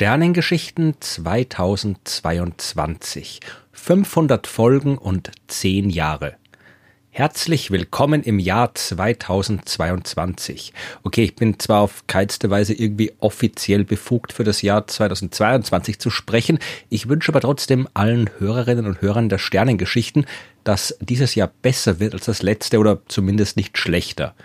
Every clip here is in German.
Sternengeschichten 2022. 500 Folgen und 10 Jahre. Herzlich willkommen im Jahr 2022. Okay, ich bin zwar auf keinste Weise irgendwie offiziell befugt für das Jahr 2022 zu sprechen, ich wünsche aber trotzdem allen Hörerinnen und Hörern der Sternengeschichten, dass dieses Jahr besser wird als das letzte oder zumindest nicht schlechter.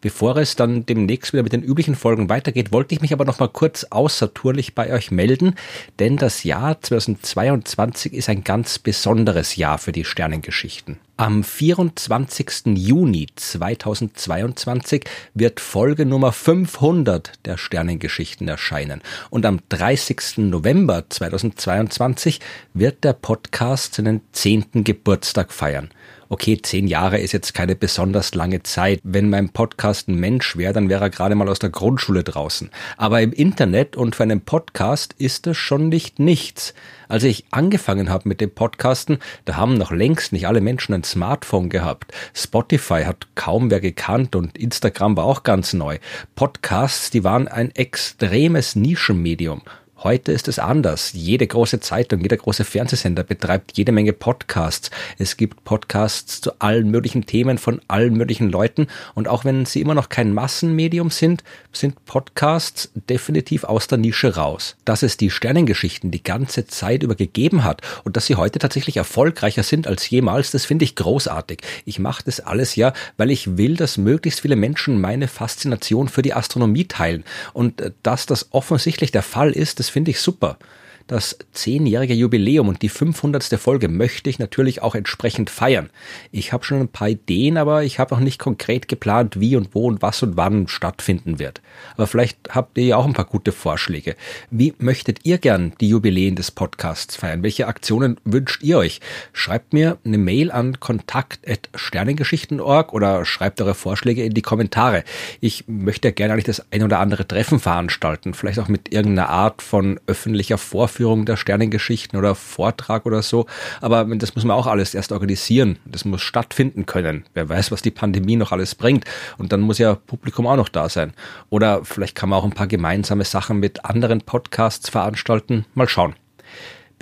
Bevor es dann demnächst wieder mit den üblichen Folgen weitergeht, wollte ich mich aber noch mal kurz außertourlich bei euch melden, denn das Jahr 2022 ist ein ganz besonderes Jahr für die Sternengeschichten. Am 24. Juni 2022 wird Folge Nummer 500 der Sternengeschichten erscheinen und am 30. November 2022 wird der Podcast seinen zehnten Geburtstag feiern okay, zehn Jahre ist jetzt keine besonders lange Zeit. Wenn mein Podcast ein Mensch wäre, dann wäre er gerade mal aus der Grundschule draußen. Aber im Internet und für einen Podcast ist das schon nicht nichts. Als ich angefangen habe mit dem Podcasten, da haben noch längst nicht alle Menschen ein Smartphone gehabt. Spotify hat kaum wer gekannt und Instagram war auch ganz neu. Podcasts, die waren ein extremes Nischenmedium. Heute ist es anders. Jede große Zeitung, jeder große Fernsehsender betreibt jede Menge Podcasts. Es gibt Podcasts zu allen möglichen Themen von allen möglichen Leuten. Und auch wenn sie immer noch kein Massenmedium sind, sind Podcasts definitiv aus der Nische raus. Dass es die Sternengeschichten die ganze Zeit über gegeben hat und dass sie heute tatsächlich erfolgreicher sind als jemals, das finde ich großartig. Ich mache das alles ja, weil ich will, dass möglichst viele Menschen meine Faszination für die Astronomie teilen. Und äh, dass das offensichtlich der Fall ist, das finde ich super. Das zehnjährige Jubiläum und die 500. Folge möchte ich natürlich auch entsprechend feiern. Ich habe schon ein paar Ideen, aber ich habe noch nicht konkret geplant, wie und wo und was und wann stattfinden wird. Aber vielleicht habt ihr ja auch ein paar gute Vorschläge. Wie möchtet ihr gern die Jubiläen des Podcasts feiern? Welche Aktionen wünscht ihr euch? Schreibt mir eine Mail an kontakt.sternengeschichten.org oder schreibt eure Vorschläge in die Kommentare. Ich möchte gerne eigentlich das ein oder andere Treffen veranstalten, vielleicht auch mit irgendeiner Art von öffentlicher Vorführung Vorführung der Sternengeschichten oder Vortrag oder so. Aber das muss man auch alles erst organisieren. Das muss stattfinden können. Wer weiß, was die Pandemie noch alles bringt. Und dann muss ja Publikum auch noch da sein. Oder vielleicht kann man auch ein paar gemeinsame Sachen mit anderen Podcasts veranstalten. Mal schauen.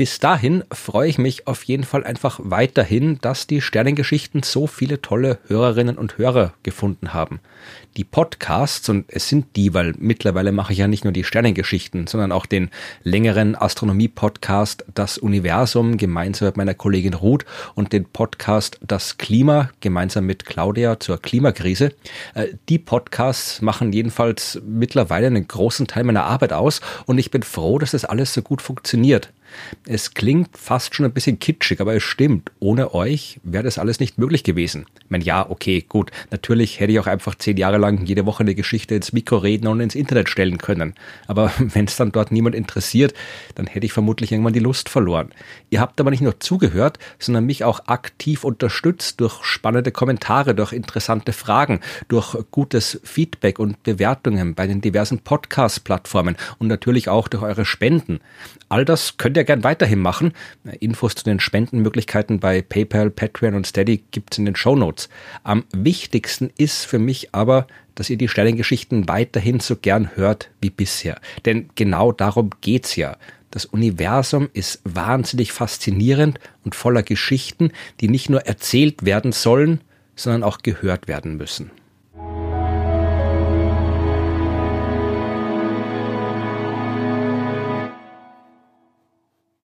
Bis dahin freue ich mich auf jeden Fall einfach weiterhin, dass die Sternengeschichten so viele tolle Hörerinnen und Hörer gefunden haben. Die Podcasts, und es sind die, weil mittlerweile mache ich ja nicht nur die Sternengeschichten, sondern auch den längeren Astronomie-Podcast Das Universum gemeinsam mit meiner Kollegin Ruth und den Podcast Das Klima gemeinsam mit Claudia zur Klimakrise. Äh, die Podcasts machen jedenfalls mittlerweile einen großen Teil meiner Arbeit aus und ich bin froh, dass das alles so gut funktioniert. Es klingt fast schon ein bisschen kitschig, aber es stimmt. Ohne euch wäre das alles nicht möglich gewesen. Ich meine, ja, okay, gut. Natürlich hätte ich auch einfach zehn Jahre lang jede Woche eine Geschichte ins Mikro reden und ins Internet stellen können. Aber wenn es dann dort niemand interessiert, dann hätte ich vermutlich irgendwann die Lust verloren. Ihr habt aber nicht nur zugehört, sondern mich auch aktiv unterstützt durch spannende Kommentare, durch interessante Fragen, durch gutes Feedback und Bewertungen bei den diversen Podcast-Plattformen und natürlich auch durch eure Spenden. All das könnt ihr gern weiterhin machen. Infos zu den Spendenmöglichkeiten bei PayPal, Patreon und Steady gibt's in den Show Notes. Am wichtigsten ist für mich aber, dass ihr die Sternengeschichten weiterhin so gern hört wie bisher. Denn genau darum geht's ja. Das Universum ist wahnsinnig faszinierend und voller Geschichten, die nicht nur erzählt werden sollen, sondern auch gehört werden müssen.